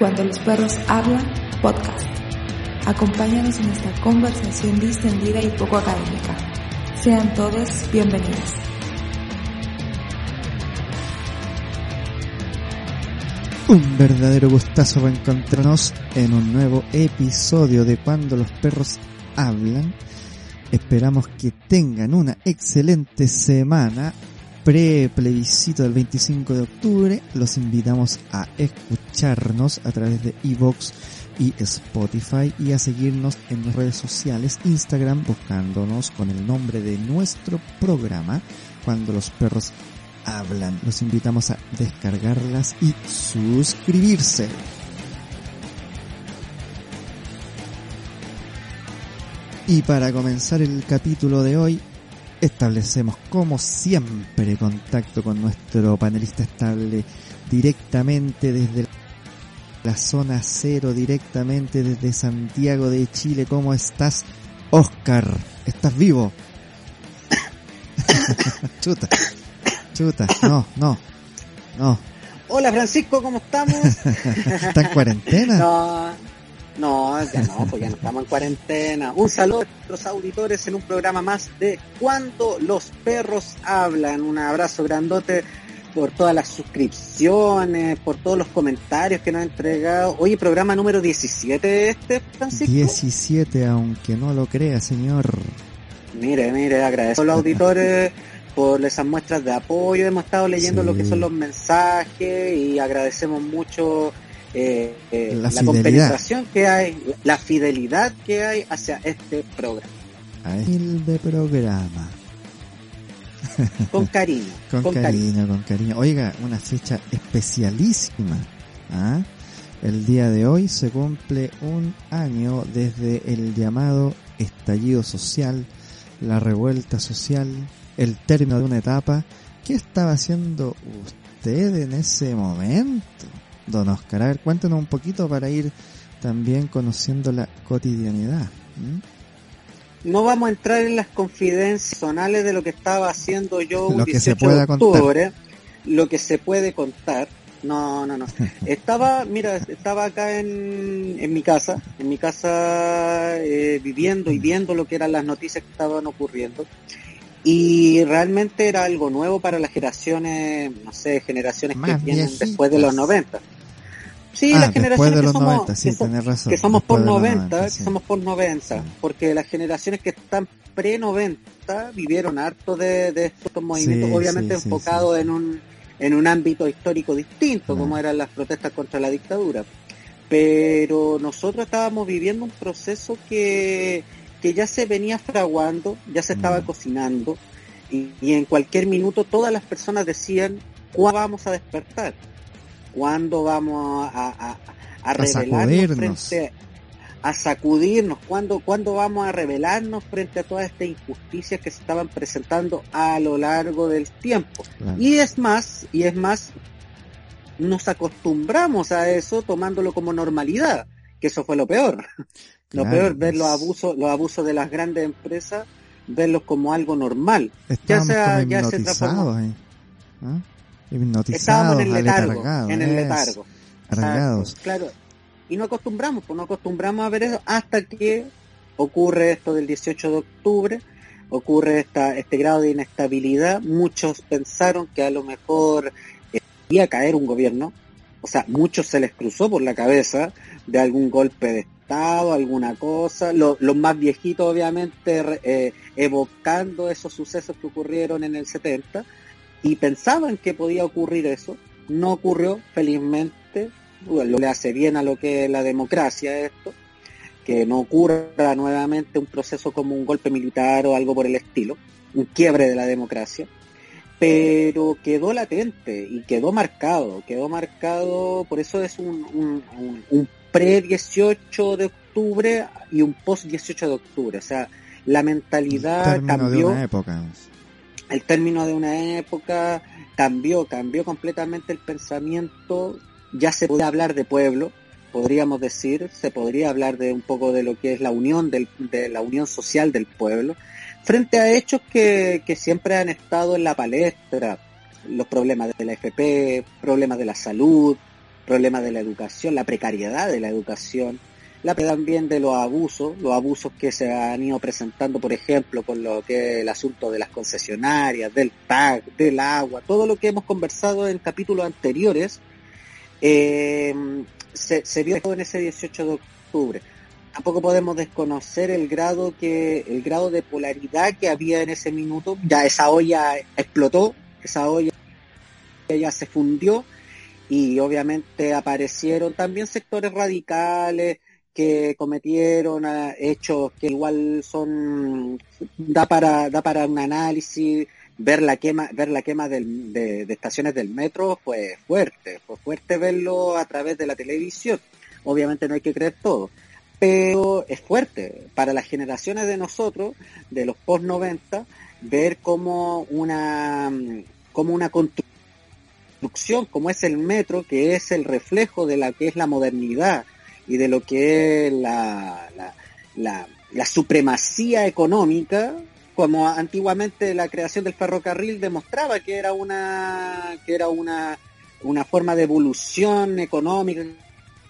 Cuando los perros hablan, podcast. Acompáñanos en esta conversación distendida y poco académica. Sean todos bienvenidos. Un verdadero gustazo reencontrarnos en un nuevo episodio de Cuando los perros hablan. Esperamos que tengan una excelente semana pre-plebiscito del 25 de octubre. Los invitamos a escucharnos a través de Evox y Spotify y a seguirnos en las redes sociales, Instagram, buscándonos con el nombre de nuestro programa, Cuando los perros hablan. Los invitamos a descargarlas y suscribirse. Y para comenzar el capítulo de hoy, establecemos como siempre contacto con nuestro panelista estable directamente desde la zona cero, directamente desde Santiago de Chile. ¿Cómo estás, Oscar? ¿Estás vivo? chuta, chuta, no, no, no. Hola Francisco, ¿cómo estamos? ¿Está en cuarentena? No, no, ya no, pues ya no estamos en cuarentena. Un saludo a nuestros auditores en un programa más de Cuando los perros hablan. Un abrazo grandote por todas las suscripciones, por todos los comentarios que nos han entregado. Oye, programa número 17 este, Francisco. 17, aunque no lo crea, señor. Mire, mire, agradezco a los auditores por esas muestras de apoyo. Hemos estado leyendo Sí. lo que son los mensajes y agradecemos mucho eh, eh, La compenetración que hay, la fidelidad que hay hacia este programa. A de programa. Con cariño, Con, con, cariño. cariño, con cariño. Oiga, una fecha especialísima. ¿ah? El día de hoy se cumple un año desde el llamado estallido social, la revuelta social, el término de una etapa. ¿Qué estaba haciendo usted en ese momento, don Oscar? A ver, cuéntenos un poquito para ir también conociendo la cotidianidad. No vamos a entrar en las confidencias personales de lo que estaba haciendo yo un Lo que se 18 pueda de contar. octubre, lo que se puede contar. No, no, no. Estaba, mira, estaba acá en, en mi casa, en mi casa eh, viviendo y viendo lo que eran las noticias que estaban ocurriendo. Y realmente era algo nuevo para las generaciones, no sé, generaciones Más que vienen después de los 90. Sí, Ah, las generaciones de que somos, 90, sí, que so- tenés razón. que somos por después de los 90, sí. que somos por 90, Sí. porque las generaciones que están pre-90 vivieron harto de, de estos movimientos, obviamente enfocados en un en un ámbito histórico distinto, como eran las protestas contra la dictadura. Pero nosotros estábamos viviendo un proceso que, que ya se venía fraguando, ya se estaba Mm. cocinando, y, y en cualquier minuto todas las personas decían, ¿cuándo vamos a despertar? ¿Cuándo vamos a, a, a- a revelarnos sacudirnos. frente a sacudirnos? ¿Cuándo, ¿Cuándo vamos a revelarnos frente a todas estas injusticias que se estaban presentando a lo largo del tiempo? Claro. Y es más, y es más, nos acostumbramos a eso tomándolo como normalidad, que eso fue lo peor. Lo Claro, peor, ver los abusos, los abusos de las grandes empresas, verlos como algo normal. Estábamos sea- como ya se hipnotizados ahí. ¿ah? Hipnotizados, Estábamos en el letargo, en el letargo. arraigados. Exacto, claro. Y no acostumbramos, pues no acostumbramos a ver eso hasta que ocurre esto del 18 de octubre, ocurre esta, este grado de inestabilidad. Muchos pensaron que a lo mejor eh, iba a caer un gobierno, o sea, muchos se les cruzó por la cabeza de algún golpe de Alguna cosa. Lo- los más viejitos, obviamente, eh, evocando esos sucesos que ocurrieron en el 70 y pensaban que podía ocurrir eso. No ocurrió, felizmente. Bueno, le hace bien a lo que es la democracia esto, que no ocurra nuevamente un proceso como un golpe militar o algo por el estilo, un quiebre de la democracia, pero quedó latente y quedó marcado, quedó marcado, por eso es un- un pre-18 de octubre y un post-18 de octubre, o sea, la mentalidad de cambió. una época. el término de una época cambió, cambió completamente el pensamiento, ya se puede hablar de pueblo, podríamos decir, se podría hablar de un poco de lo que es la unión del, de la unión social del pueblo, frente a hechos que, que siempre han estado en la palestra, los problemas de la FP, problemas de la salud, problema de la educación, la precariedad de la educación, la también de los abusos, los abusos que se han ido presentando, por ejemplo, con lo que es el asunto de las concesionarias, del TAG, del agua, todo lo que hemos conversado en capítulos anteriores, eh, se, se vio en ese 18 de octubre. Tampoco podemos desconocer el grado que, el grado de polaridad que había en ese minuto. Ya esa olla explotó, esa olla ya se fundió y obviamente aparecieron también sectores radicales, que cometieron hechos que igual son da para da para un análisis. Ver la quema ver la quema de, estaciones del metro fue fuerte fue fuerte verlo a través de la televisión. Obviamente no hay que creer todo pero es fuerte para las generaciones de nosotros de los post 90 ver como una como una construcción como es el metro que es el reflejo de la que es la modernidad y de lo que es la, la, la, supremacía económica, como antiguamente la creación del ferrocarril demostraba que era una, que era una, una forma de evolución económica,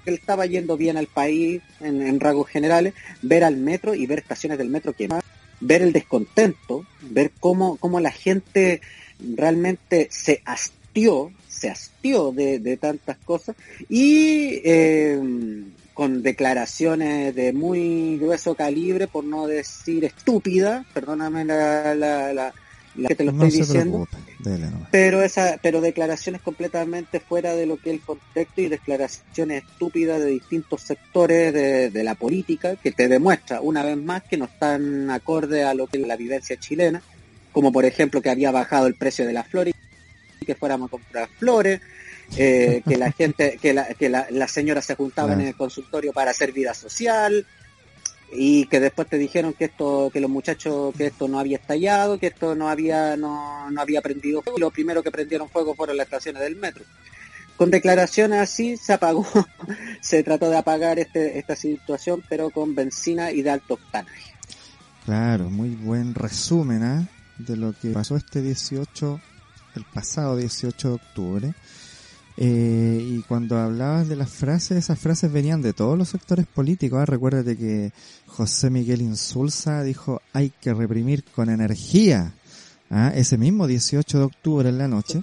que estaba yendo bien al país en, rasgos generales, ver al metro y ver estaciones del metro que ver el descontento, ver cómo, cómo la gente realmente se hastió, se hastió de, de tantas cosas y eh, con declaraciones de muy grueso calibre, por no decir estúpida, perdóname la, la, la, que te lo estoy diciendo, pero esa, pero declaraciones completamente fuera de lo que es el contexto y declaraciones estúpidas de distintos sectores de, de la política que te demuestra una vez más que no están acorde a lo que es la vivencia chilena, como por ejemplo que había bajado el precio de las flores y que fuéramos a comprar flores, eh, que la gente, que la, que la, las señoras se juntaban en el consultorio para hacer vida social y que después te dijeron que esto, que los muchachos, que esto no había estallado, que esto no había, no, no había prendido fuego y lo primero que prendieron fuego fueron las estaciones del metro. Con declaraciones así se apagó, se trató de apagar este, esta situación, pero con benzina y de alto octanaje. Claro, muy buen resumen ¿eh? de lo que pasó este 18, el pasado 18 de octubre. Eh, y cuando hablabas de las frases, esas frases venían de todos los sectores políticos. ¿ah? Recuérdate que José Miguel Insulza dijo hay que reprimir con energía. ¿ah? Ese mismo 18 de octubre en la noche.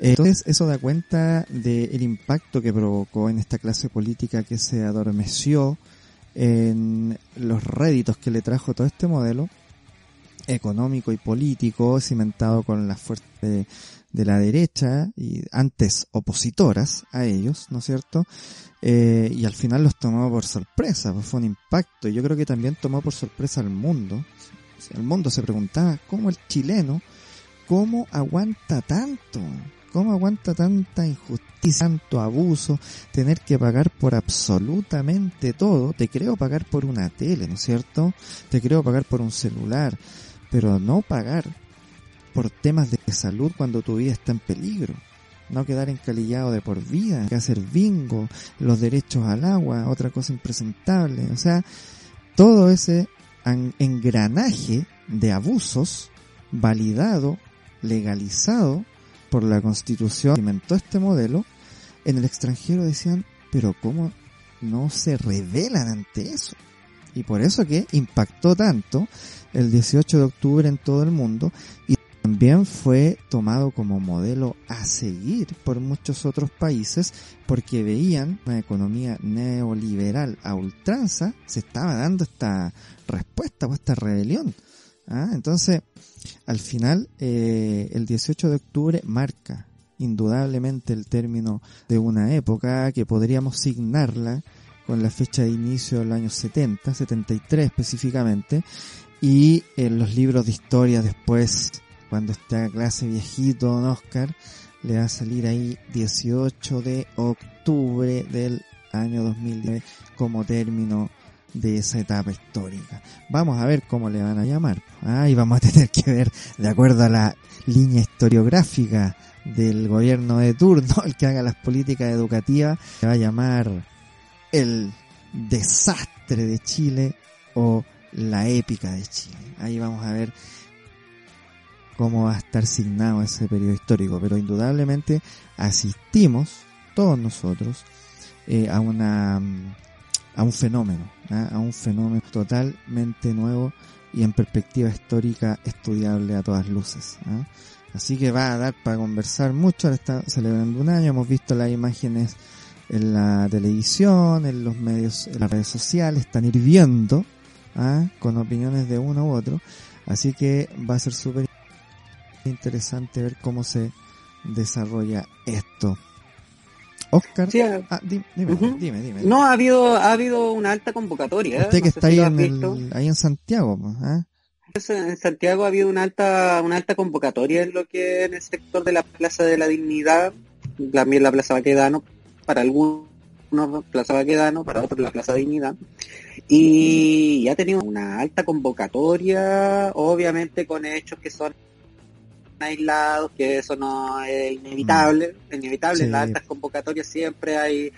Entonces eso da cuenta del impacto que provocó en esta clase política que se adormeció en los réditos que le trajo todo este modelo económico y político cimentado con la fuerte de la derecha y antes opositoras a ellos, ¿no es cierto? Eh, y al final los tomó por sorpresa, pues fue un impacto. Y yo creo que también tomó por sorpresa al mundo. El mundo se preguntaba cómo el chileno, cómo aguanta tanto, cómo aguanta tanta injusticia, tanto abuso, tener que pagar por absolutamente todo. Te creo pagar por una tele, ¿no es cierto? Te creo pagar por un celular, pero no pagar por temas de salud cuando tu vida está en peligro. No quedar encalillado de por vida, que hacer bingo, los derechos al agua, otra cosa impresentable. O sea, todo ese engranaje de abusos validado, legalizado por la constitución que inventó este modelo, en el extranjero decían, pero ¿cómo no se revelan ante eso? Y por eso que impactó tanto el 18 de octubre en todo el mundo y también fue tomado como modelo a seguir por muchos otros países porque veían una economía neoliberal a ultranza, se estaba dando esta respuesta o esta rebelión. ¿ah? Entonces, al final, eh, el 18 de octubre marca indudablemente el término de una época que podríamos signarla con la fecha de inicio del año 70, 73 específicamente, y en los libros de historia después cuando esté a clase viejito Oscar, le va a salir ahí 18 de octubre del año 2010 como término de esa etapa histórica. Vamos a ver cómo le van a llamar. Ah, y vamos a tener que ver, de acuerdo a la línea historiográfica del gobierno de turno, el que haga las políticas educativas, se va a llamar el desastre de Chile o la épica de Chile. Ahí vamos a ver cómo va a estar signado ese periodo histórico, pero indudablemente asistimos todos nosotros, eh, a una a un fenómeno, ¿ah? a un fenómeno totalmente nuevo y en perspectiva histórica estudiable a todas luces. ¿ah? Así que va a dar para conversar mucho, ahora está celebrando un año, hemos visto las imágenes en la televisión, en los medios, en las redes sociales, están hirviendo, ¿ah? con opiniones de uno u otro, así que va a ser súper interesante ver cómo se desarrolla esto. Oscar, ah, dime, dime, dime, No, ha habido, ha habido una alta convocatoria. Usted que está ahí, en ahí en Santiago, ¿eh? En Santiago ha habido una alta, una alta convocatoria en lo que en el sector de la Plaza de la Dignidad, también la Plaza Baquedano, para algunos Plaza Baquedano, para otros la Plaza Dignidad, y ha tenido una alta convocatoria, obviamente con hechos que son aislados, que eso no es inevitable, mm. inevitable, en las altas convocatorias siempre hay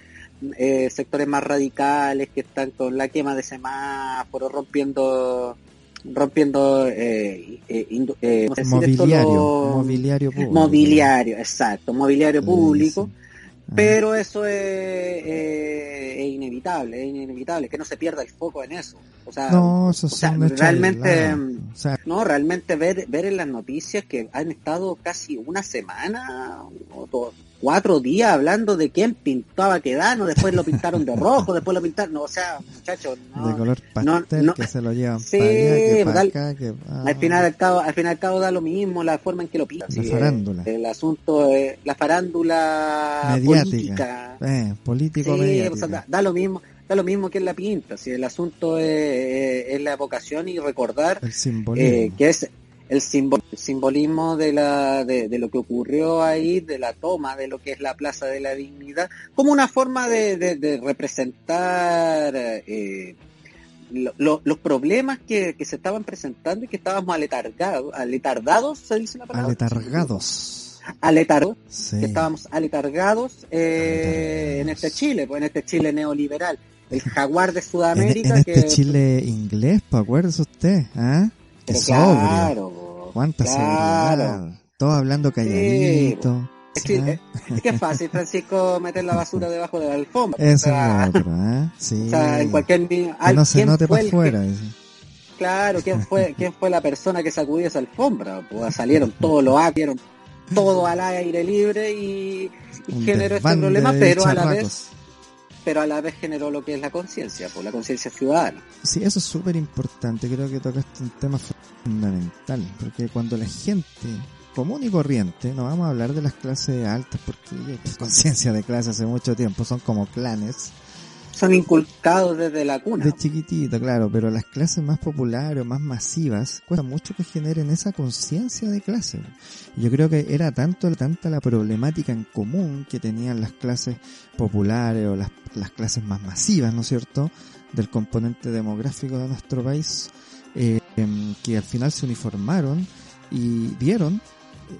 eh, sectores más radicales que están con la quema de semáforos, rompiendo rompiendo eh, eh, mobiliario, mobiliario público. Mobiliario, exacto, mobiliario público. Pero eso es, inevitable, es inevitable, que no se pierda el foco en eso. O sea, no, eso realmente, no, realmente ver, ver en las noticias que han estado casi una semana o dos, cuatro días hablando de quién pintaba Quedano, después lo pintaron de rojo, después lo pintaron, no, o sea, muchachos, no, de color pastel no, que se lo llevan sí, allá, que ah. al final al cabo, al final al cabo da lo mismo la forma en que lo pintan. La farándula. el asunto, es la farándula mediática, eh, político sí, o sea, da, lo mismo da lo mismo que en la pinta, si el asunto es, es la evocación y recordar el simbolismo. Eh, que es el, simbolismo de, la, de, lo que ocurrió ahí, de la toma de lo que es la Plaza de la Dignidad, como una forma de, representar eh, los problemas que, se estaban presentando y que estábamos aletargados, aletardados, se dice la palabra. Aletargados. Aletargados, que estábamos aletargados eh, en este Chile, pues en este Chile neoliberal el jaguar de Sudamérica. En, este Chile inglés, ¿pues acuérdese usted? ¿ah? claro, Cuánta claro. Todos hablando calladito. Es que, es fácil, Francisco, meter la basura debajo de la alfombra. Eso es otro, ¿eh? Sí. O sea, en cualquier... Que no se note para afuera. Claro, ¿quién fue, ¿quién fue la persona que sacudió esa alfombra? Pues salieron todos los actos, todo al aire libre y, generó este problema, pero a la vez pero a la vez generó lo que es la conciencia, por la conciencia ciudadana. Sí, eso es súper importante, creo que tocaste un tema fundamental, porque cuando la gente común y corriente, no vamos a hablar de las clases altas porque conciencia de clase hace mucho tiempo, son como clanes, son inculcados desde la cuna. De chiquitito, claro, pero las clases más populares o más masivas cuesta mucho que generen esa conciencia de clase. Yo creo que era tanto tanta la problemática en común que tenían las clases populares o las, las clases más masivas, ¿no es cierto?, del componente demográfico de nuestro país, eh, em, que al final se uniformaron y dieron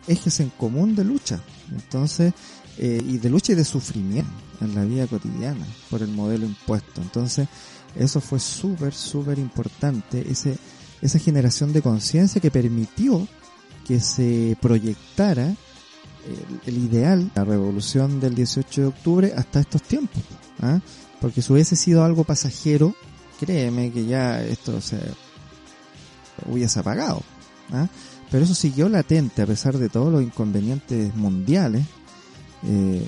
ejes en común de lucha. Entonces, eh, y de lucha y de sufrimiento en la vida cotidiana por el modelo impuesto. Entonces, eso fue súper, súper importante, ese, esa generación de conciencia que permitió que se proyectara el, ideal, la revolución del 18 de octubre hasta estos tiempos. ¿ah? Porque si hubiese sido algo pasajero, créeme que ya esto se hubiese apagado. ¿ah? Pero eso siguió latente a pesar de todos los inconvenientes mundiales eh,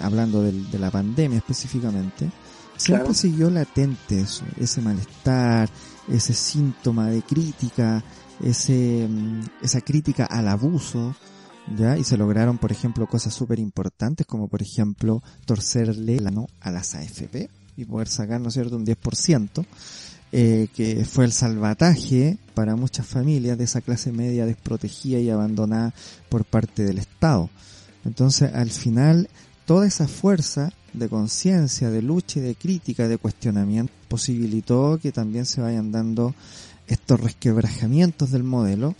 hablando de, la pandemia específicamente, siempre siguió latente eso, ese malestar, ese síntoma de crítica, ese, mm, esa crítica al abuso, ¿ya? Y se lograron, por ejemplo, cosas súper importantes, como por ejemplo, torcerle la no a las AFP y poder sacar, ¿no es cierto?, un 10%, eh, que fue el salvataje para muchas familias de esa clase media desprotegida y abandonada por parte del Estado. Entonces, al final, toda esa fuerza de conciencia, de lucha y de crítica, de cuestionamiento, posibilitó que también se vayan dando estos resquebrajamientos del modelo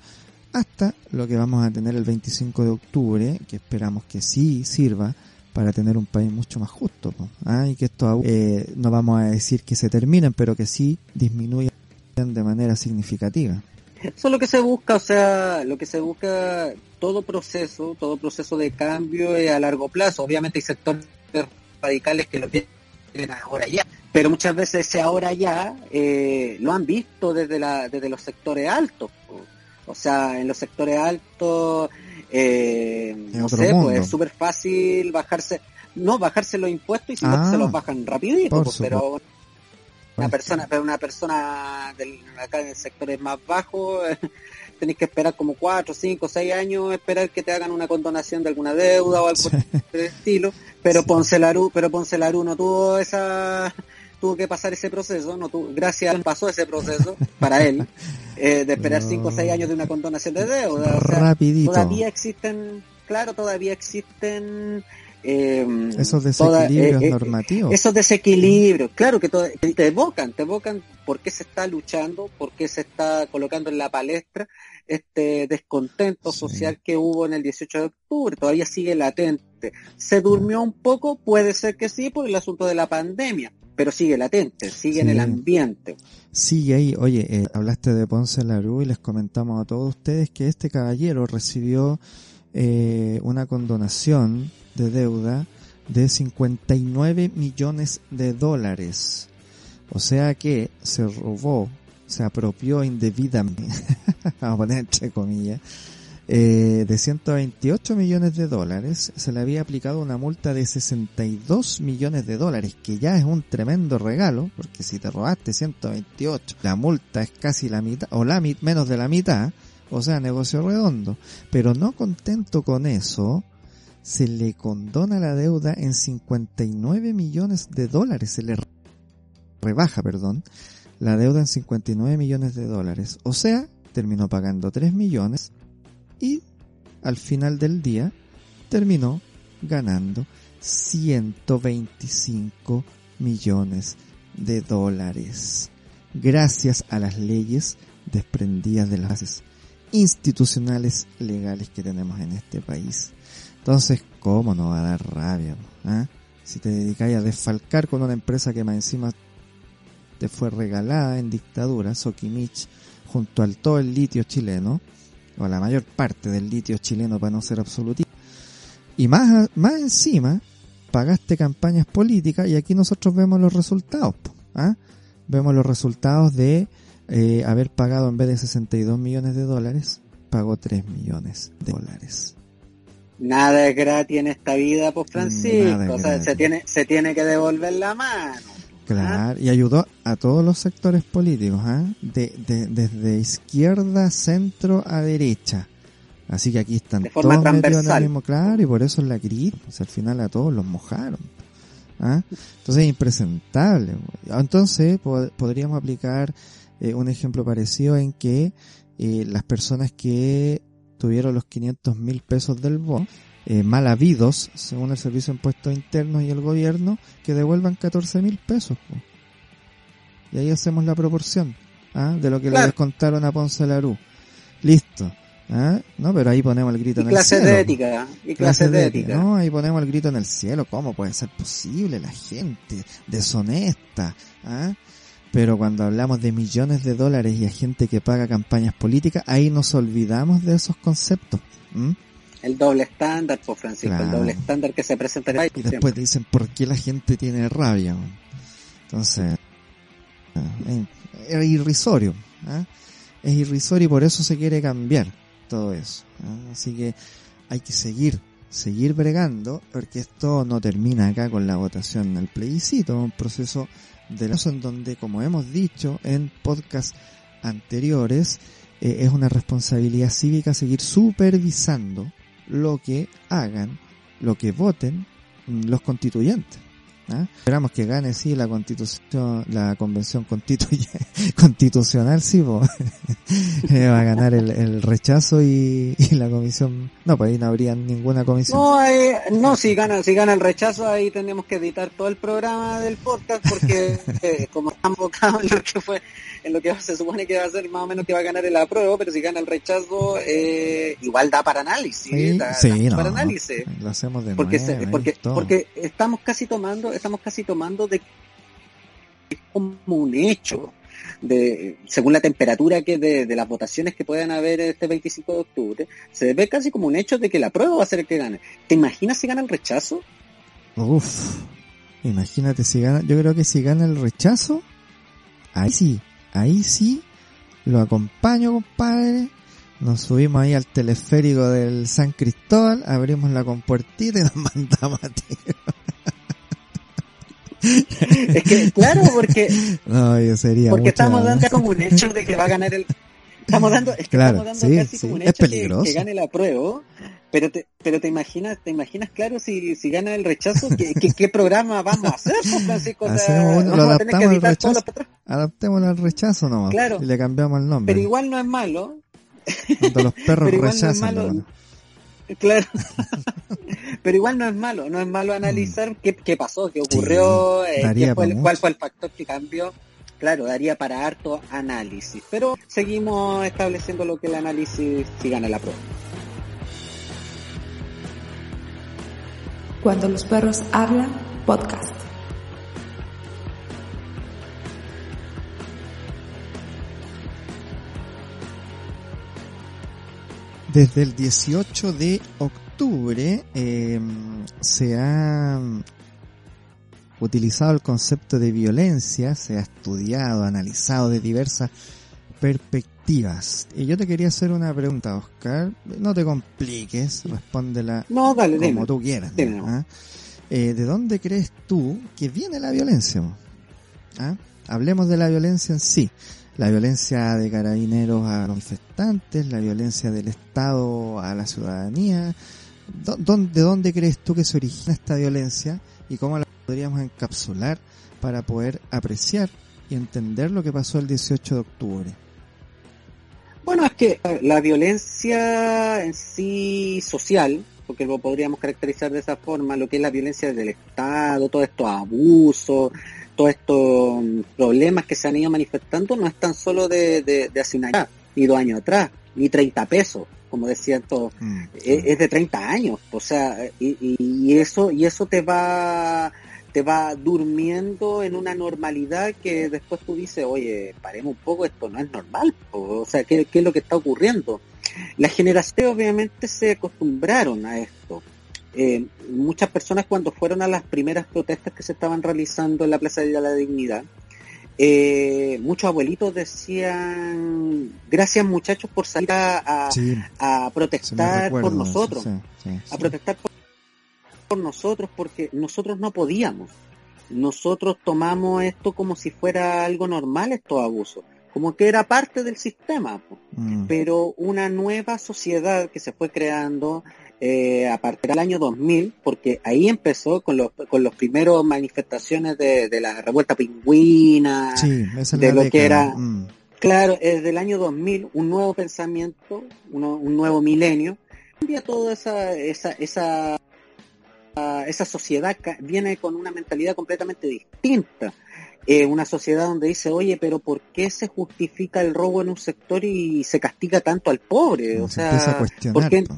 hasta lo que vamos a tener el 25 de octubre, que esperamos que sí sirva para tener un país mucho más justo. ¿Ah? Y que esto eh, no vamos a decir que se terminen, pero que sí disminuyan de manera significativa. Eso es lo que se busca, o sea, lo que se busca todo proceso, todo proceso de cambio es a largo plazo. Obviamente hay sectores radicales que lo quieren ahora ya. Pero muchas veces ese ahora ya eh, lo han visto desde, la, desde los sectores altos. O sea, en los sectores altos, eh, no sé, pues es súper fácil bajarse, no bajarse los impuestos y si no se los ah, bajan rapidito, pues, pero una persona, pero una persona del, acá en sectores más bajos, tenéis que esperar como cuatro, cinco, seis años, esperar que te hagan una condonación de alguna deuda o algo del estilo, pero Ponce pero Ponce no tuvo esa, tuvo que pasar ese proceso, no tuvo, gracias pasó ese proceso para él, eh, de esperar cinco o seis años de una condonación de deuda. Rapidito. Todavía existen, claro, todavía existen eh, esos desequilibrios eh, eh, normativos. Esos desequilibrios, claro que te evocan, te evocan por qué se está luchando, por qué se está colocando en la palestra este descontento social que hubo en el 18 de octubre, todavía sigue latente. ¿Se durmió un poco? Puede ser que sí, por el asunto de la pandemia, pero sigue latente, sigue en el ambiente. Sigue ahí, oye, hablaste de Ponce Larú y les comentamos a todos ustedes que este caballero recibió una condonación de deuda de 59 millones de dólares. O sea que se robó, se apropió indebidamente, vamos a poner entre comillas, eh, de 128 millones de dólares, se le había aplicado una multa de 62 millones de dólares, que ya es un tremendo regalo, porque si te robaste 128, la multa es casi la mitad, o la menos de la mitad, o sea, negocio redondo. Pero no contento con eso, se le condona la deuda en 59 millones de dólares, se le rebaja, perdón, la deuda en 59 millones de dólares. O sea, terminó pagando 3 millones y al final del día terminó ganando 125 millones de dólares. Gracias a las leyes desprendidas de las bases institucionales legales que tenemos en este país. Entonces, ¿cómo no va a dar rabia? ¿Ah? Si te dedicáis a desfalcar con una empresa que más encima te fue regalada en dictadura, Sokimich, junto al todo el litio chileno, o la mayor parte del litio chileno para no ser absolutista, y más, más encima, pagaste campañas políticas y aquí nosotros vemos los resultados. ¿ah? Vemos los resultados de eh, haber pagado en vez de 62 millones de dólares, pagó 3 millones de dólares nada es gratis en esta vida, pues Francisco, o sea, se tiene, se tiene que devolver la mano. Claro, y ayudó a todos los sectores políticos, ¿ah? de, de, desde izquierda, centro a derecha. Así que aquí están todos metidos en el mismo, claro, y por eso es la crítica, al final a todos los mojaron. ¿ah? Entonces es impresentable. Entonces podríamos aplicar eh, un ejemplo parecido en que eh, las personas que tuvieron los 500 mil pesos del bono, eh, mal habidos, según el Servicio de Impuestos Internos y el gobierno, que devuelvan 14 mil pesos. Y ahí hacemos la proporción ¿ah? de lo que le descontaron a Ponce Larú. Listo. ¿ah? No, pero ahí ponemos el grito en el cielo. De ética, y clases de, ética. No, ahí ponemos el grito en el cielo. ¿Cómo puede ser posible la gente deshonesta? ¿ah? Pero cuando hablamos de millones de dólares y a gente que paga campañas políticas, ahí nos olvidamos de esos conceptos. El doble estándar, por Francisco, el doble estándar que se presenta en el Y después dicen, ¿por qué la gente tiene rabia? Entonces, ah, es irrisorio. ¿ah? Es irrisorio y por eso se quiere cambiar todo eso. ¿ah? Así que hay que seguir, seguir bregando, porque esto no termina acá con la votación del plebiscito, un proceso de la en donde, como hemos dicho en podcasts anteriores, eh, es una responsabilidad cívica seguir supervisando lo que hagan, lo que voten los constituyentes. ¿Ah? Esperamos que gane sí la constitución, la convención constitucional, sí, eh, va a ganar el, rechazo y, la comisión, no, pues ahí no habría ninguna comisión. No, eh, no, si gana, si gana el rechazo ahí tenemos que editar todo el programa del podcast porque eh, como estamos enfocados en lo que fue, en lo que se supone que va a ser más o menos que va a ganar el apruebo, pero si gana el rechazo, igual da para análisis, sí, para análisis. Lo hacemos de porque, porque, porque estamos casi tomando estamos casi tomando de como un hecho de según la temperatura que de, las votaciones que puedan haber este 25 de octubre, se ve casi como un hecho de que la prueba va a ser el que gane. ¿Te imaginas si gana el rechazo? Uf, imagínate si gana, yo creo que si gana el rechazo, ahí sí, ahí sí, lo acompaño compadre, nos subimos ahí al teleférico del San Cristóbal, abrimos la compuertita y nos mandamos a ti. es que, claro, porque, no, yo sería porque estamos dando como un hecho de que va a ganar el, estamos dando, es que Claro, estamos dando sí, casi sí, como un es hecho que- peligroso. que, gane la prueba, pero te, pero te imaginas, te imaginas claro si, si gana el rechazo, ¿qué, qué, qué programa vamos a hacer, pues, Francisco? O sea, Hacemos uno, lo vamos a tener que adaptamos al todos rechazo. los patrones. Adaptémoslo al rechazo nomás, Claro. y le cambiamos el nombre. Pero igual no es malo, Cuando los perros pero igual no Claro. Pero igual no es malo, no es malo analizar qué, qué pasó, qué ocurrió, eh, qué fue el- cuál fue el factor que cambió. Claro, daría para harto análisis. Pero seguimos estableciendo lo que el análisis si gana la prueba. Cuando los perros hablan, podcast. Desde el 18 de octubre eh, se ha utilizado el concepto de violencia, se ha estudiado, analizado de diversas perspectivas. Y yo te quería hacer una pregunta, Oscar. No te compliques, respóndela No, dale, como dime. tú quieras. ¿ah? Eh, ¿De dónde crees tú que viene la violencia? ¿Ah? Hablemos de la violencia en sí. La violencia de carabineros a los manifestantes, la violencia del Estado a la ciudadanía. ¿Dó- dó- ¿De dónde crees tú que se origina esta violencia y cómo la podríamos encapsular para poder apreciar y entender lo que pasó el 18 de octubre? Bueno, es que la violencia en sí social, porque lo podríamos caracterizar de esa forma, lo que es la violencia del Estado, todos estos abusos, todos estos mm, problemas que se han ido manifestando, no es tan solo de, de, de hace un año, ni dos años atrás, ni 30 pesos, como decían todos, Mm, es, es de 30 años, o sea, y, y- y eso y eso te va te va durmiendo en una normalidad que después tú dices, oye, paremos un poco, esto no es normal, po. o sea, ¿qué, qué es lo que está ocurriendo? Las generaciones obviamente se acostumbraron a esto. Eh, muchas personas cuando fueron a las primeras protestas que se estaban realizando en la Plaza de la Dignidad, eh, muchos abuelitos decían, gracias muchachos por salir a, a- sí, a se me protestar por nosotros, sí, sí, a protestar por, por nosotros porque nosotros no podíamos. Nosotros tomamos esto como si fuera algo normal, estos abusos, como que era parte del sistema. Mm, Pero una nueva sociedad que se fue creando eh, a partir del año 2000, porque ahí empezó con los, con los primeros manifestaciones de, de la revuelta pingüina, sí, esa es de lo que era- mm. Claro, desde el año 2000, un nuevo pensamiento, uno- un nuevo milenio, cambia toda esa, esa, esa, ah, esa sociedad, viene con una mentalidad completamente distinta. Eh, una sociedad donde dice, oye, pero ¿por qué se justifica el robo en un sector y se castiga tanto al pobre? O se sea, cuestionar. ¿por qué po.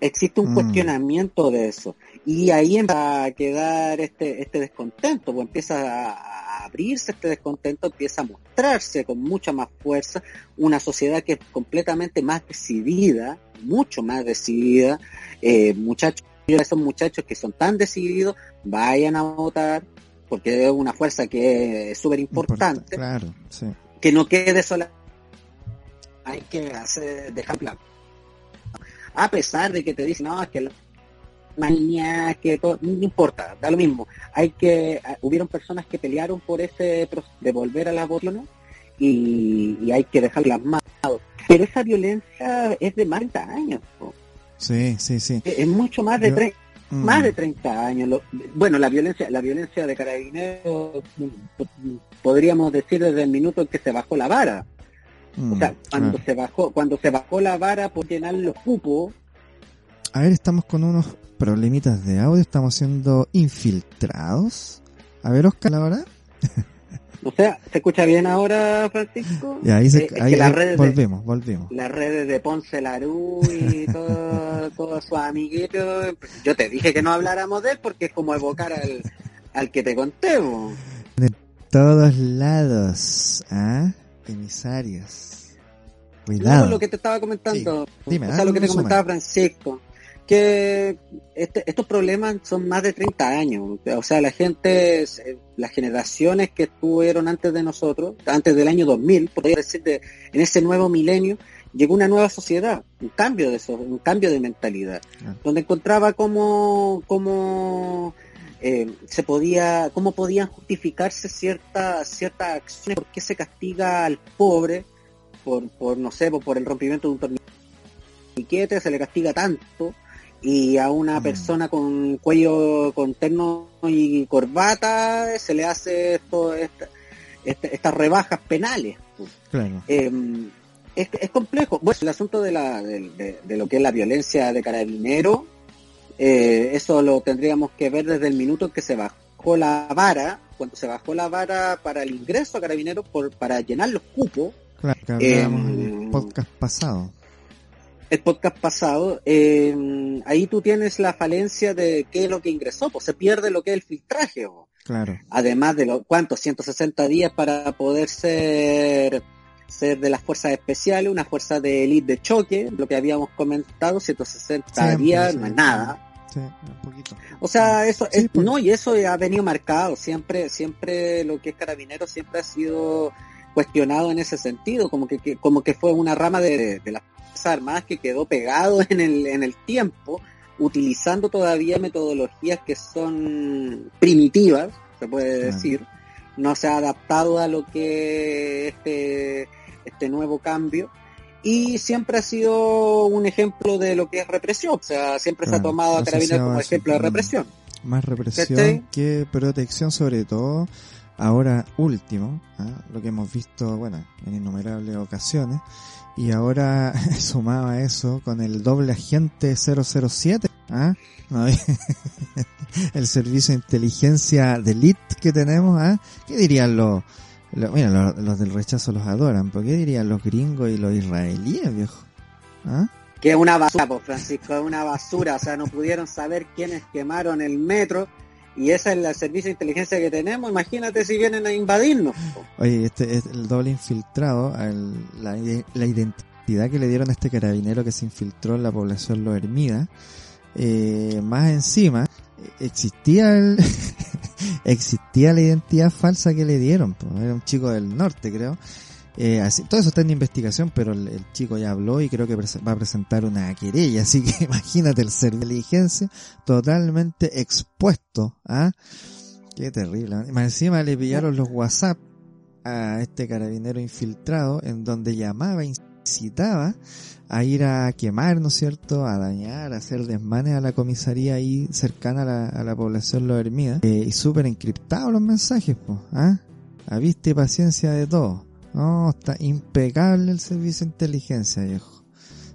existe un Mm. cuestionamiento de eso. Y ahí empieza a quedar este, este descontento, pues empieza a a abrirse este descontento, empieza a mostrarse con mucha más fuerza una sociedad que es completamente más decidida, mucho más decidida. Eh, muchachos, esos muchachos que son tan decididos, vayan a votar, porque es una fuerza que es súper importante Claro, sí. que no quede sola. Hay que hacer, dejar plan. A pesar de que te dicen, no, es que la manía, que todo, no importa, da lo mismo. Hay que, ah, hubieron personas que pelearon por ese de volver a la votación y, y hay que dejar plasmado. Pero esa violencia es de más de 30 años. Sí, sí, sí. es mucho más de Yo- 30 Mm. más de 30 años. Lo- bueno, la violencia, la violencia de carabineros, mm, podríamos decir desde el minuto en que se bajó la vara. Mm, O sea, cuando claro. se bajó, cuando se bajó la vara por llenar los cupos, A ver, estamos con unos problemitas de audio, estamos siendo infiltrados. A ver, Oscar, ahora. o sea, ¿se escucha bien ahora, Francisco? Y ahí, se, Eh, ahí, las redes de, volvemos, volvemos. las redes de Ponce Larú y todo- todos sus amiguitos, yo te dije que no habláramos de él porque es como evocar al, al que te conté, po. Todos lados, ¿ah? Emisarios. No, Cuidado. lo que te estaba comentando, Dime, o sea, lo que te comentaba Francisco, que este, estos problemas son más de 30 años. O sea, la gente, eh, las generaciones que estuvieron antes de nosotros, antes del año 2000, podría decir, de, en ese nuevo milenio, llegó una nueva sociedad, un cambio de eso, un cambio de mentalidad, donde encontraba cómo, cómo eh, se podía, cómo podían justificarse ciertas ciertas acciones, por qué se castiga al pobre por, por no sé, por, el rompimiento de un torniquete, se le castiga tanto, y a una mm. persona con cuello, con terno y corbata, se le hace esto, estas rebajas penales. Claro. Em, es, complejo. Bueno, el asunto de, la, de, lo que es la violencia de carabinero, eh, eso lo tendríamos que ver desde el minuto en que se bajó la vara, cuando se bajó la vara para el ingreso a carabineros, por, para llenar los cupos. Claro, que el em, podcast pasado. El podcast pasado, em, ahí tú tienes la falencia de qué es lo que ingresó, pues se pierde lo que es el filtraje. Claro. Además de los, ¿cuántos? 160 días para poder ser ser de las fuerzas especiales, una fuerza de élite de choque, lo que habíamos comentado, 160 días, no es nada. Sí, un poquito. O sea, eso es, pues. no, y eso ha venido marcado, siempre, siempre lo que es carabinero siempre ha sido cuestionado en ese sentido, como que, como que fue una rama de, las fuerzas armadas que quedó pegado en el, en el tiempo, utilizando todavía metodologías que son primitivas, se puede decir, no se ha adaptado a lo que este este nuevo cambio. Y siempre ha sido un ejemplo de lo que es represión, o sea, siempre se ha tomado a Carabineros como ejemplo de represión. Más represión que protección sobre todo, ahora último, ¿ah? lo que hemos visto, bueno, en innumerables ocasiones, y ahora sumaba eso con el doble agente 007, ¿ah? el servicio de inteligencia de elite que tenemos, ¿ah? ¿qué dirían los mira, los, del rechazo los adoran, ¿por qué dirían los gringos y los israelíes, viejo? Que es una basura, pues Francisco, es una basura, o sea, no pudieron saber quiénes quemaron el metro y ese es el servicio de inteligencia que tenemos, imagínate si vienen a invadirnos. Oye, este es el doble infiltrado, la, identidad que le dieron a este carabinero que se infiltró en la población Lo Hermida, eh, más encima, existía el existía la identidad falsa que le dieron. Era un chico del norte, creo. Eh, así, todo eso está en investigación, pero el, chico ya habló y creo que va a presentar una querella. Así que imagínate el ser de inteligencia totalmente expuesto. ¿ah? Qué terrible. Más encima le pillaron los WhatsApp a este carabinero infiltrado en donde llamaba, incitaba a ir a quemar, ¿no es cierto?, a dañar, a hacer desmanes a la comisaría ahí cercana a la, a la población Los Hermida. Eh, y súper encriptados los mensajes, pues, ¿ah? A paciencia de todo. No, está impecable el servicio de inteligencia, viejo.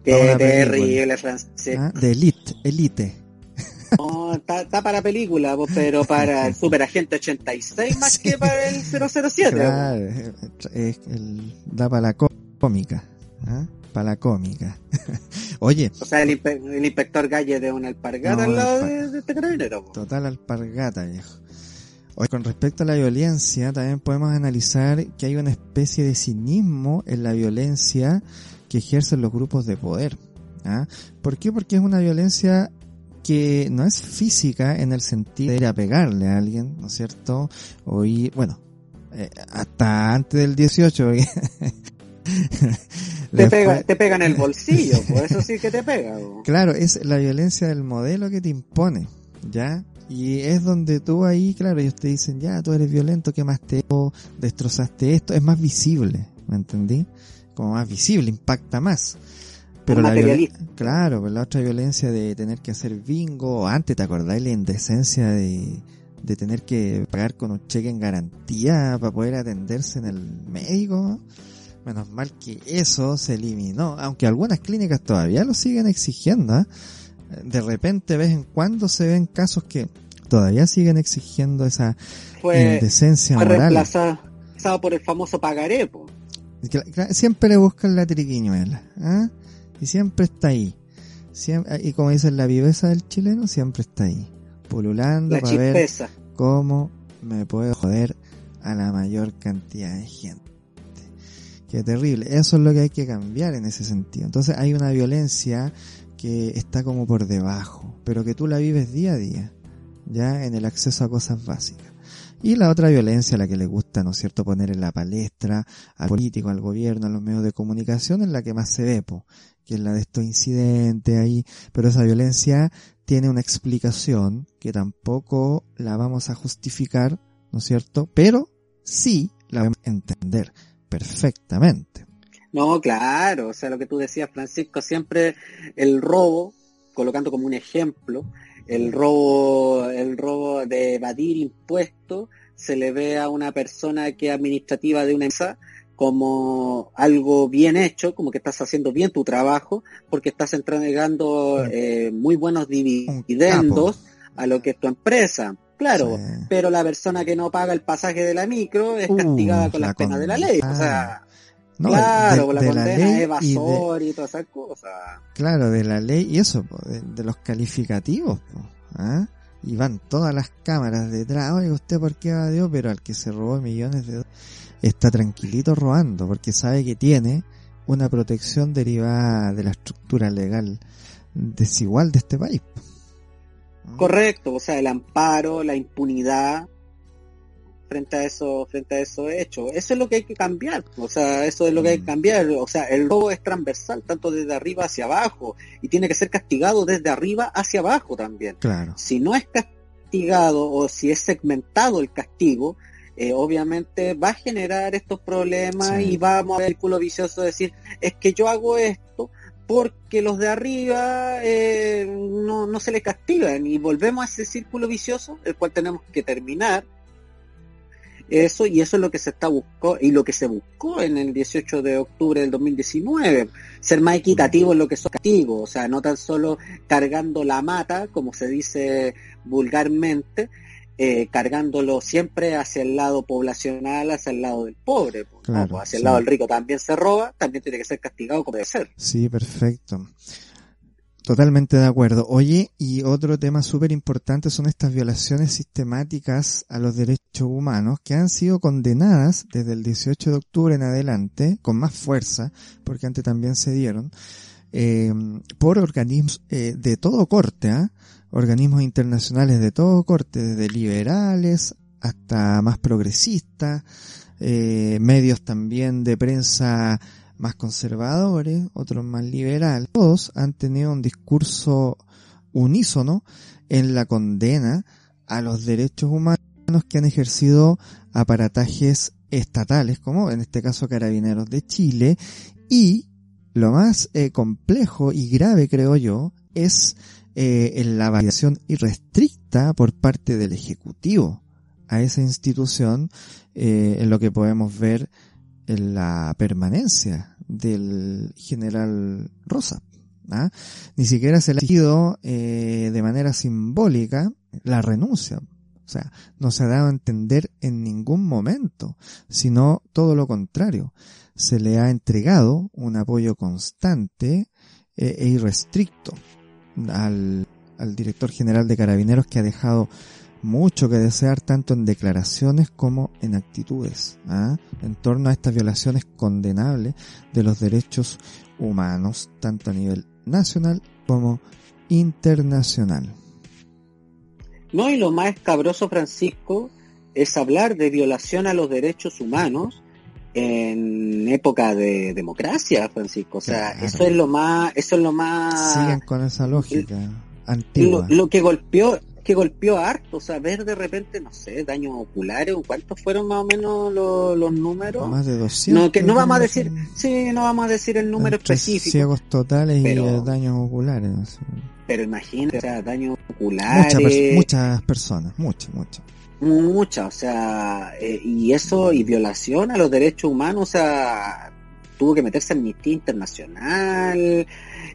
Qué terrible, Francisco. ¿Ah? De elite, elite. No, está, para película, pero para el Super Agente 86 más que para el 007. Claro, es, el, da para la cómica. ¿ah? para la cómica. Oye. O sea, el, inspector Galle de una alpargata al lado de, este carabinero. Total alpargata, viejo. Con respecto a la violencia, también podemos analizar que hay una especie de cinismo en la violencia que ejercen los grupos de poder. ¿ah? ¿Por qué? Porque es una violencia que no es física en el sentido de ir a pegarle a alguien, ¿no es cierto? O ir, bueno, eh, hasta antes del 18, te, pega, te pega en el bolsillo, por eso sí que te pega. Claro, es la violencia del modelo que te impone, ¿ya? Y es donde tú ahí, claro, ellos te dicen, ya, tú eres violento, quemaste esto, destrozaste esto, es más visible, ¿me entendí? Como más visible, impacta más. Pero la claro, pero la otra violencia de tener que hacer bingo, antes te acordás la indecencia de, de tener que pagar con un cheque en garantía para poder atenderse en el médico. Menos mal que eso se eliminó, aunque algunas clínicas todavía lo siguen exigiendo. ¿eh? De repente, vez en cuando se ven casos que todavía siguen exigiendo esa indecencia fue moral. reemplazado por el famoso pagaré. Siempre le buscan la triquiñuela. ¿eh? Y siempre está ahí. y como dicen, la viveza del chileno siempre está ahí. Pululando para ver cómo me puedo joder a la mayor cantidad de gente. Qué terrible. Eso es lo que hay que cambiar en ese sentido. Entonces hay una violencia que está como por debajo, pero que tú la vives día a día, ya en el acceso a cosas básicas. Y la otra violencia, la que le gusta, ¿no es cierto?, poner en la palestra al político, al gobierno, a los medios de comunicación, es la que más se ve, po, que es la de estos incidentes ahí, pero esa violencia tiene una explicación que tampoco la vamos a justificar, ¿no es cierto?, pero sí la vamos a entender perfectamente. No, claro, o sea, lo que tú decías, Francisco, siempre el robo, colocando como un ejemplo, el robo, el robo de evadir impuestos, se le ve a una persona que es administrativa de una empresa como algo bien hecho, como que estás haciendo bien tu trabajo, porque estás entregando eh, muy buenos dividendos a lo que es tu empresa. Claro, pero la persona que no paga el pasaje de la micro es castigada con las penas de la ley. O sea, claro, la condena evasor y, todas esas cosas. Claro, de la ley y eso, de, los calificativos. ¿ah? Y van todas las cámaras detrás. Oye, ¿usted por qué evadió? Pero al que se robó millones de está tranquilito robando porque sabe que tiene una protección derivada de la estructura legal desigual de este país. Correcto, o sea, el amparo, la impunidad frente a eso, frente a eso hecho. Eso es lo que hay que cambiar, o sea, eso es lo que hay que mm. cambiar, o sea, el robo es transversal tanto desde arriba hacia abajo y tiene que ser castigado desde arriba hacia abajo también. Claro. Si no es castigado o si es segmentado el castigo, eh, obviamente va a generar estos problemas y vamos a ver el culo vicioso de decir, es que yo hago esto porque los de arriba eh, no, no se les castigan y volvemos a ese círculo vicioso, el cual tenemos que terminar. Eso y eso es lo que se está buscando y lo que se buscó en el 18 de octubre del 2019, ser más equitativo en lo que son castigos, o sea, no tan solo cargando la mata, como se dice vulgarmente, eh, cargándolo siempre hacia el lado poblacional, hacia el lado del pobre. Pues, hacia el lado del rico también se roba, también tiene que ser castigado como debe ser. Sí, perfecto. Totalmente de acuerdo. Oye, y otro tema súper importante son estas violaciones sistemáticas a los derechos humanos que han sido condenadas desde el 18 de octubre en adelante, con más fuerza, porque antes también se dieron, eh, por organismos eh, de todo corte, ¿ah? organismos internacionales de todo corte, desde liberales hasta más progresistas, eh, medios también de prensa más conservadores, otros más liberales. Todos han tenido un discurso unísono en la condena a los derechos humanos que han ejercido aparatajes estatales, como en este caso Carabineros de Chile, y lo más eh, complejo y grave, creo yo, es eh, la validación irrestricta por parte del Ejecutivo a esa institución, eh, en lo que podemos ver la permanencia del general Rosa. ¿ah? Ni siquiera se le ha elegido eh, de manera simbólica la renuncia. O sea, no se ha dado a entender en ningún momento, sino todo lo contrario. Se le ha entregado un apoyo constante eh, e irrestricto al, al director general de carabineros que ha dejado mucho que desear tanto en declaraciones como en actitudes ¿ah? en torno a estas violaciones condenables de los derechos humanos, tanto a nivel nacional como internacional. No, y lo más escabroso, Francisco, es hablar de violación a los derechos humanos en época de democracia, Francisco. O sea, eso es lo más, eso es lo más. Siguen con esa lógica antigua. Lo, que golpeó, que golpeó harto, o sea, ver de repente, no sé, daños oculares, ¿cuántos fueron más o menos los, números? Más de 200. No, que no vamos a decir, sí, no vamos a decir el número específico. Ciegos totales y daños oculares. Pero imagínate, o sea, daños oculares. muchas personas, muchas, muchas. Mucha, o sea, eh, y eso, y violación a los derechos humanos, o sea, tuvo que meterse en Amnistía Internacional,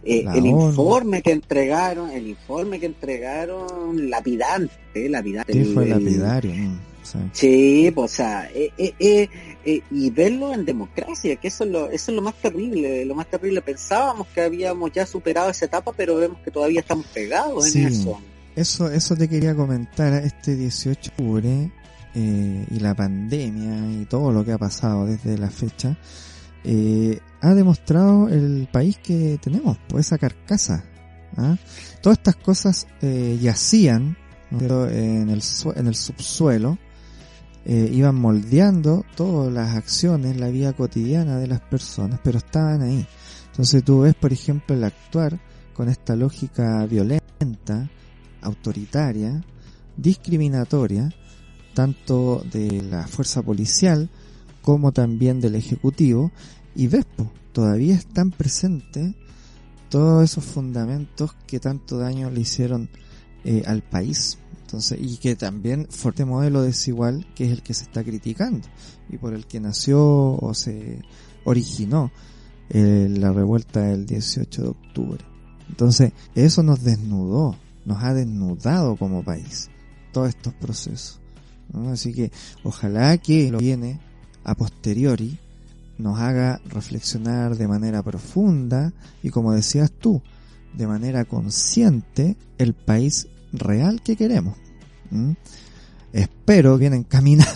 eh, el informe que entregaron, el informe que entregaron, lapidante, lapidante. Sí, fue lapidario. Sí. pues, o sea, eh, y verlo en democracia, que eso es, lo, eso es lo más terrible, lo más terrible. Pensábamos que habíamos ya superado esa etapa, pero vemos que todavía estamos pegados en eso eso, eso te quería comentar este 18 de octubre eh, y la pandemia y todo lo que ha pasado desde la fecha eh, ha demostrado el país que tenemos, pues esa carcasa ¿ah? Todas estas cosas eh, yacían en, el, en el subsuelo, eh, iban moldeando todas las acciones, la vida cotidiana de las personas, pero estaban ahí. Entonces tú ves, por ejemplo, el actuar con esta lógica violenta, autoritaria, discriminatoria, tanto de la fuerza policial como también del ejecutivo, y ves, todavía están presentes todos esos fundamentos que tanto daño le hicieron eh, al país. Entonces, y que también fuerte modelo desigual que es el que se está criticando y por el que nació o se originó eh, la revuelta del 18 de octubre. Entonces, eso nos desnudó, nos ha desnudado como país todos estos procesos. Así que ojalá que lo viene a posteriori nos haga reflexionar de manera profunda y como decías tú, de manera consciente el país real que queremos. Espero bien encaminado.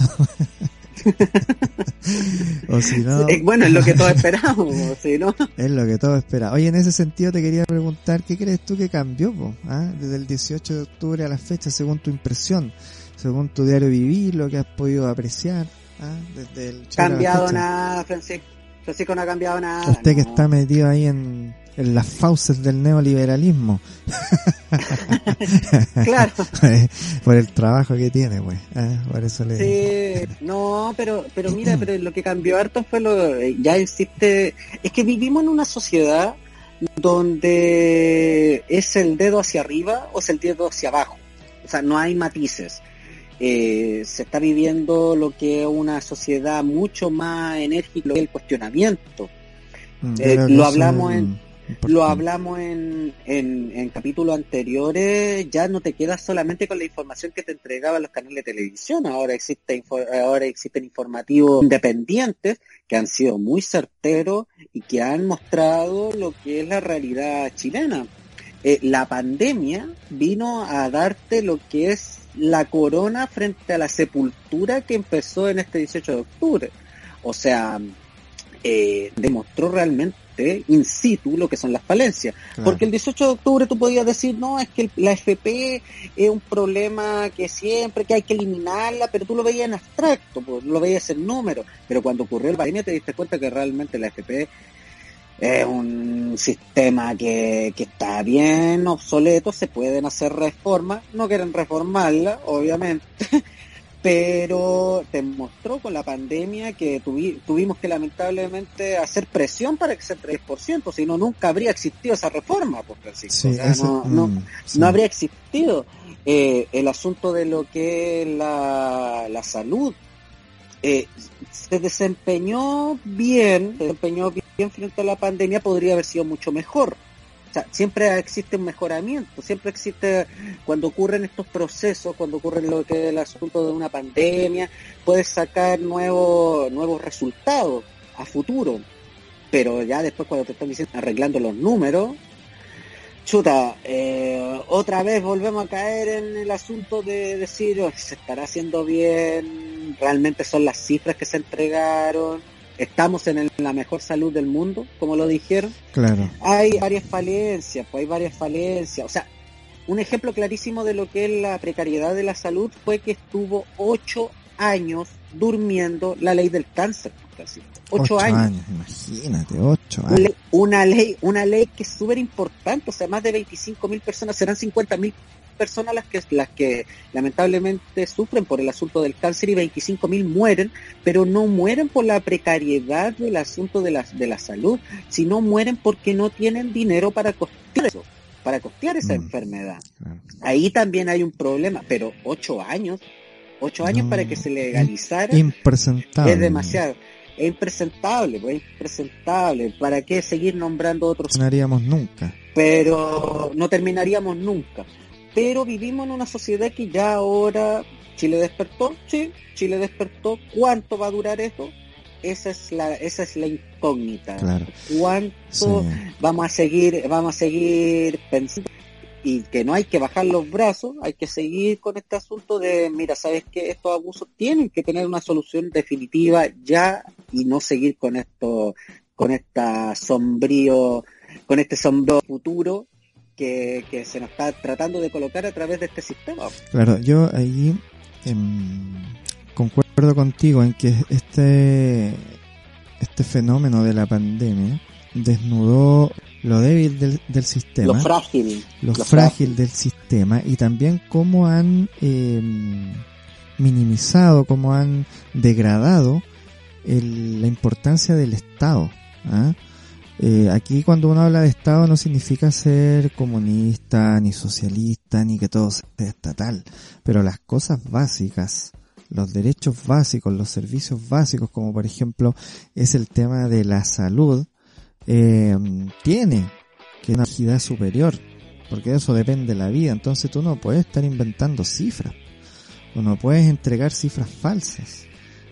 o si no... Bueno, es lo que todos esperamos, si no... Es lo que todos esperamos. Oye, en ese sentido te quería preguntar, ¿qué crees tú que cambió ¿Ah? desde el 18 de octubre a la fecha, según tu impresión, según tu diario vivir, lo que has podido apreciar? ¿Ah? Desde el cambiado nada, Francisco. Francisco no ha cambiado nada. Usted que está metido ahí en, en las fauces del neoliberalismo. claro. por el trabajo que tiene, pues. ¿eh? Por eso le Sí, no, pero, pero mira, pero lo que cambió harto fue lo, ya existe, es que vivimos en una sociedad donde es el dedo hacia arriba o es el dedo hacia abajo. O sea, no hay matices. Eh, se está viviendo lo que es una sociedad mucho más enérgica, el cuestionamiento. Mm, eh, lo hablamos en lo hablamos en, en, capítulos anteriores, ya no te quedas solamente con la información que te entregaban los canales de televisión, ahora existe ahora existen informativos independientes que han sido muy certeros y que han mostrado lo que es la realidad chilena. Eh, la pandemia vino a darte lo que es la corona frente a la sepultura que empezó en este 18 de octubre. O sea, eh, demostró realmente in situ lo que son las falencias. Porque el 18 de octubre tú podías decir, no, es que la FP es un problema que siempre, que hay que eliminarla, pero tú lo veías en abstracto, pues, lo veías en número. Pero cuando ocurrió el pandemia te diste cuenta que realmente la FP es un sistema que, que está bien obsoleto, se pueden hacer reformas, no quieren reformarla, obviamente, pero te mostró con la pandemia que tuvimos que lamentablemente hacer presión para que sea 3%, si no nunca habría existido esa reforma, pues Francisco. no, mm, no, habría existido eh, el asunto de lo que es la, la salud. Eh, se desempeñó bien, se desempeñó bien frente a la pandemia, podría haber sido mucho mejor siempre existe un mejoramiento, siempre existe, cuando ocurren estos procesos, cuando ocurre lo que es el asunto de una pandemia, puedes sacar nuevos, nuevos resultados a futuro. Pero ya después cuando te están diciendo, arreglando los números, chuta, eh, otra vez volvemos a caer en el asunto de decir, oh, se estará haciendo bien, realmente son las cifras que se entregaron estamos en la mejor salud del mundo, como lo dijeron. Claro. Hay varias falencias, pues hay varias falencias. O sea, un ejemplo clarísimo de lo que es la precariedad de la salud fue que estuvo ocho años durmiendo la ley del cáncer. Ocho, años. Imagínate, ocho años. Una ley, una ley que es súper importante, o sea, más de 25 mil personas, serán 50 mil personas las que, las que lamentablemente sufren por el asunto del cáncer y 25 mil mueren, pero no mueren por la precariedad del asunto de la, de la salud, sino mueren porque no tienen dinero para costear eso, para costear esa mm, enfermedad. Ahí también hay un problema, pero ocho años, ocho años para que se legalizara impresentable. es demasiado. Es impresentable, pues, impresentable. ¿Para qué seguir nombrando otros? No haríamos nunca. Pero no terminaríamos nunca pero vivimos en una sociedad que ya ahora Chile despertó, sí, Chile despertó. ¿Cuánto va a durar esto? Esa es la, esa es la incógnita. ¿Cuánto vamos a seguir, vamos a seguir pensando? Y que no hay que bajar los brazos, hay que seguir con este asunto de, mira, sabes que estos abusos tienen que tener una solución definitiva ya y no seguir con esto, con esta sombrío, con este sombrío futuro que, que se nos está tratando de colocar a través de este sistema. Claro, yo ahí em, concuerdo contigo en que este, este fenómeno de la pandemia desnudó lo débil del, del sistema, Lo frágil. lo, lo frágil del sistema y también cómo han em, minimizado, cómo han degradado el- la importancia del Estado. ¿ah? Eh, aquí cuando uno habla de Estado no significa ser comunista, ni socialista, ni que todo sea estatal, pero las cosas básicas, los derechos básicos, los servicios básicos, como por ejemplo es el tema de la salud, eh, tiene que una agilidad superior, porque de eso depende la vida, entonces tú no puedes estar inventando cifras, o no puedes entregar cifras falsas,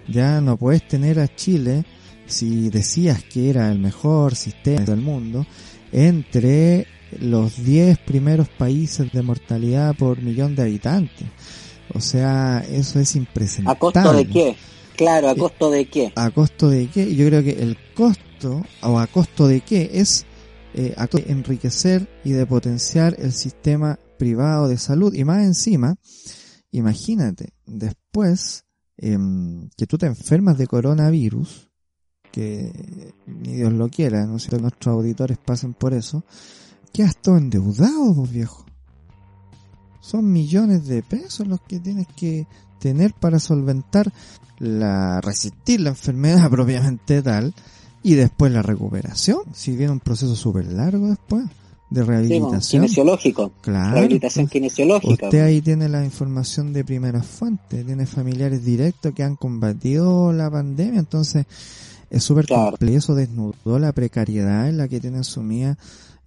ya no puedes tener a Chile, si decías que era el mejor sistema del mundo, entre los 10 primeros países de mortalidad por millón de habitantes. O sea, eso es impresentable. ¿A costo de qué? Claro, ¿a costo de qué? ¿A costo de qué? Yo creo que el costo, o a costo de qué, es eh, a costo de enriquecer y de potenciar el sistema privado de salud. Y más encima, imagínate, después em, que tú te enfermas de coronavirus, que ni Dios lo quiera, no sé si nuestros auditores pasen por eso, quedas todo endeudado, pues viejo. Son millones de pesos los que tienes que tener para solventar la resistir la enfermedad propiamente tal y después la recuperación, si viene un proceso súper largo después de Sí, rehabilitación. kinesiológico. claro. Rehabilitación pues, kinesiológica. Usted ahí tiene la información de primera fuente, tiene familiares directos que han combatido la pandemia, entonces es súper Claro. complejo, desnudó la precariedad en la que tiene sumida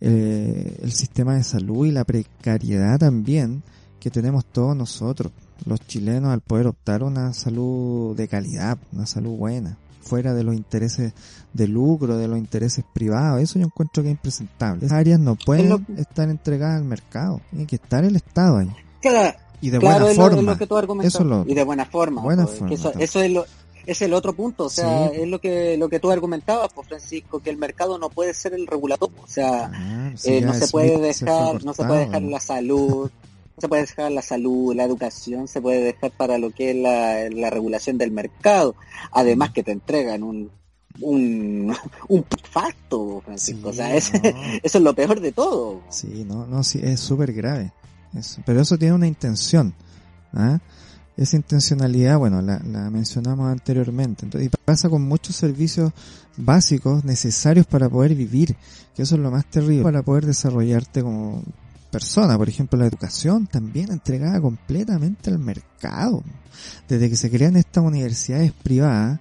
eh, el sistema de salud y la precariedad también que tenemos todos nosotros, los chilenos, al poder optar una salud de calidad, una salud buena, fuera de los intereses de lucro, de los intereses privados, eso yo encuentro que es impresentable. Esas áreas no pueden estar entregadas al mercado, tiene que estar el Estado ahí. Claro, Y de claro, buena es, lo, es forma. lo que tú argumentas. Eso es lo y de buena forma. Buena pues, forma, eso, eso es lo es el otro punto, o sea, Sí. es lo que lo que tú argumentabas, pues Francisco, que el mercado no puede ser el regulador, o sea, Ah, sí, eh, no se puede dejar, no se puede dejar la salud, no se puede dejar la salud, la educación, se puede dejar para lo que es la, la regulación del mercado, además que te entregan un un, un facto, Francisco, o sea, es- no. eso es lo peor de todo. Sí, no, no, sí, es súper grave. Eso- pero eso tiene una intención. ¿ah? Esa intencionalidad, bueno, la, la mencionamos anteriormente. Entonces, y pasa con muchos servicios básicos necesarios para poder vivir, que eso es lo más terrible, para poder desarrollarte como persona. Por ejemplo, la educación también entregada completamente al mercado. Desde que se crean estas universidades privadas,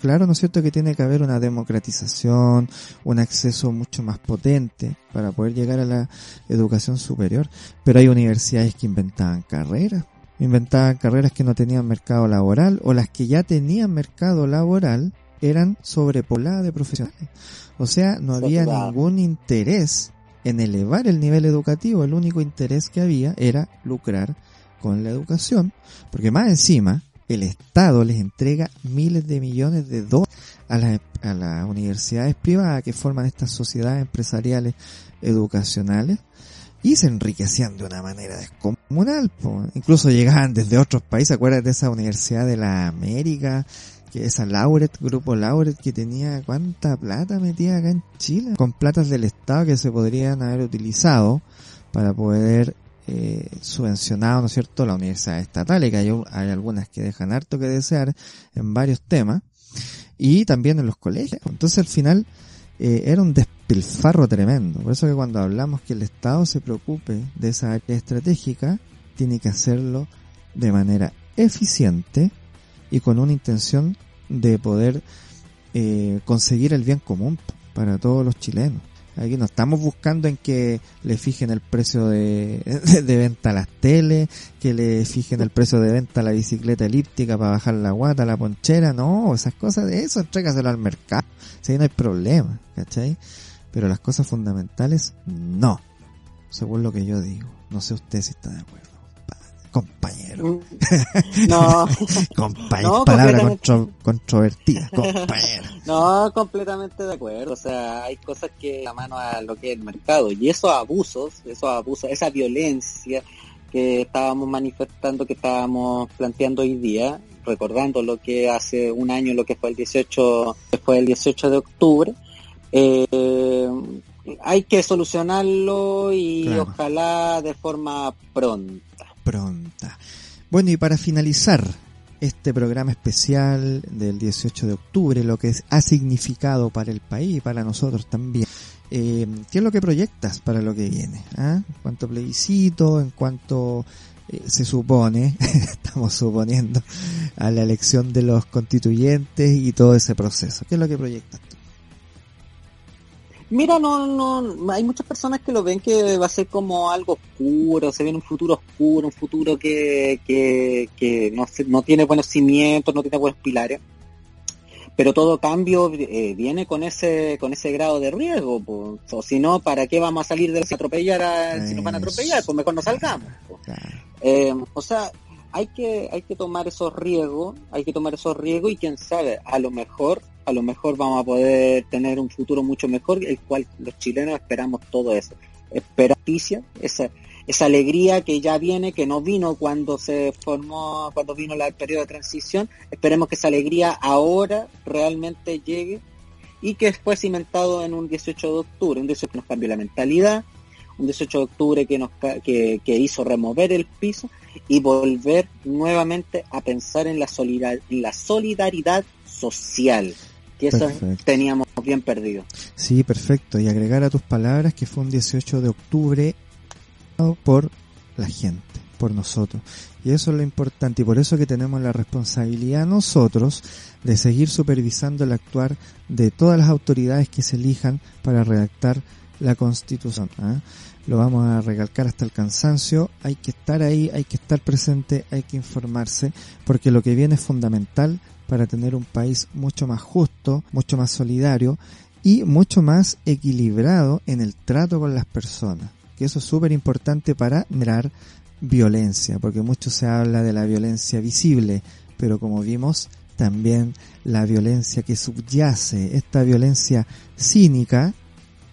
claro, ¿no es cierto?, que tiene que haber una democratización, un acceso mucho más potente para poder llegar a la educación superior. Pero hay universidades que inventaban carreras, inventaban carreras que no tenían mercado laboral o las que ya tenían mercado laboral eran sobrepobladas de profesionales. O sea, no había ningún interés en elevar el nivel educativo, el único interés que había era lucrar con la educación, porque más encima el Estado les entrega miles de millones de dólares a las, a las universidades privadas que forman estas sociedades empresariales educacionales y se enriquecían de una manera descomunal. po. Incluso llegaban desde otros países, acuérdate de esa Universidad de la América, que esa Lauret, grupo Lauret, que tenía cuánta plata metida acá en Chile, con platas del Estado que se podrían haber utilizado para poder eh, ¿no es cierto?, la universidad estatal, y que hay, hay algunas que dejan harto que desear en varios temas, y también en los colegios. Entonces al final eh, era un despilfarro tremendo. Por eso que cuando hablamos que el Estado se preocupe de esa área estratégica, tiene que hacerlo de manera eficiente y con una intención de poder eh, conseguir el bien común para todos los chilenos. Aquí no estamos buscando en que le fijen el precio de, venta a las teles, que le fijen el precio de venta a la bicicleta elíptica para bajar la guata, la ponchera, no, esas cosas de eso, entrégaselo al mercado, si ahí no hay problema, ¿cachai? Pero las cosas fundamentales, no, según lo que yo digo. No sé usted si está de acuerdo. Compañero. Mm. No, compañero, No, palabra completamente. contro- controvertida, compañero. no, completamente de acuerdo. O sea, hay cosas que a mano a lo que es el mercado y esos abusos, esos abusos, esa violencia que estábamos manifestando, que estábamos planteando hoy día, recordando lo que hace un año, lo que fue el 18, que fue el 18 de octubre, eh, hay que solucionarlo y Claro. ojalá de forma pronta. Pronta. Bueno, y para finalizar este programa especial del 18 de octubre, lo que ha significado para el país y para nosotros también, eh, ¿qué es lo que proyectas para lo que viene? ah? En cuanto plebiscito, en cuanto eh, se supone, estamos suponiendo, a la elección de los constituyentes y todo ese proceso. ¿Qué es lo que proyectas tú? Mira, no, no, hay muchas personas que lo ven que va a ser como algo oscuro, se viene un futuro oscuro, un futuro que, que, que no, se- no tiene buenos cimientos, no tiene buenos pilares. Pero todo cambio eh, viene con ese con ese grado de riesgo, o si no, ¿para qué vamos a salir de la- atropellar a, si nos van a atropellar? Pues mejor no salgamos. Eh, o sea, hay que, hay que tomar esos riesgos, hay que tomar esos riesgos y quién sabe, a lo mejor, a lo mejor vamos a poder tener un futuro mucho mejor, el cual los chilenos esperamos todo eso. Espera esa, esa alegría que ya viene, que no vino cuando se formó, cuando vino la- el periodo de transición, esperemos que esa alegría ahora realmente llegue y que fue cimentado en un 18 de octubre, un 18 que nos cambió la mentalidad, un 18 de octubre que nos que, que hizo remover el piso y volver nuevamente a pensar en la solidar- en la solidaridad social que eso Perfecto. teníamos bien perdido Sí, perfecto. Y agregar a tus palabras que fue un 18 de octubre por la gente, por nosotros. Y eso es lo importante y por eso que tenemos la responsabilidad nosotros de seguir supervisando el actuar de todas las autoridades que se elijan para redactar la constitución. ¿ah? Lo vamos a recalcar hasta el cansancio. Hay que estar ahí, hay que estar presente, hay que informarse, porque lo que viene es fundamental para tener un país mucho más justo, mucho más solidario y mucho más equilibrado en el trato con las personas. Que eso es súper importante para mirar violencia, porque mucho se habla de la violencia visible, pero como vimos, también la violencia que subyace, esta violencia cínica,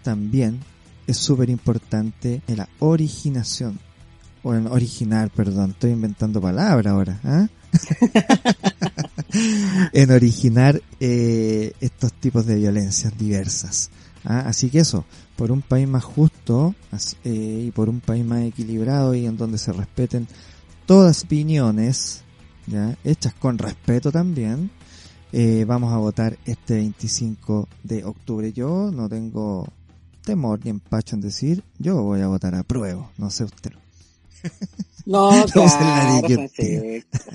también es súper importante en la originación, o en originar, perdón, estoy inventando palabra ahora, ¿ah? en originar eh, estos tipos de violencias diversas. ¿ah? Así que eso, por un país más justo eh, y por un país más equilibrado y en donde se respeten todas opiniones, ¿ya? hechas con respeto también, eh, vamos a votar este 25 de octubre. Yo no tengo temor ni empacho en decir, yo voy a votar a prueba, no sé usted. no la claro, disyuntiva. Francisco.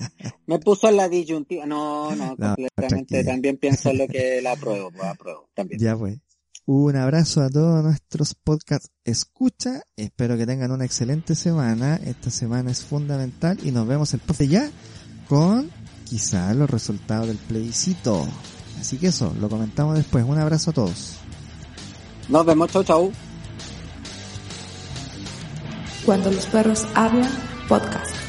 me puso en la disyuntiva no no, No, completamente tranquila. también pienso lo que la apruebo pues, apruebo también Ya pues. Un abrazo a todos nuestros podcast escucha. Espero que tengan una excelente semana. Esta semana es fundamental y nos vemos el profe ya con quizá los resultados del plebiscito. Así que eso, lo comentamos después. Un abrazo a todos. nos vemos chau chau Cuando los perros hablan, podcast.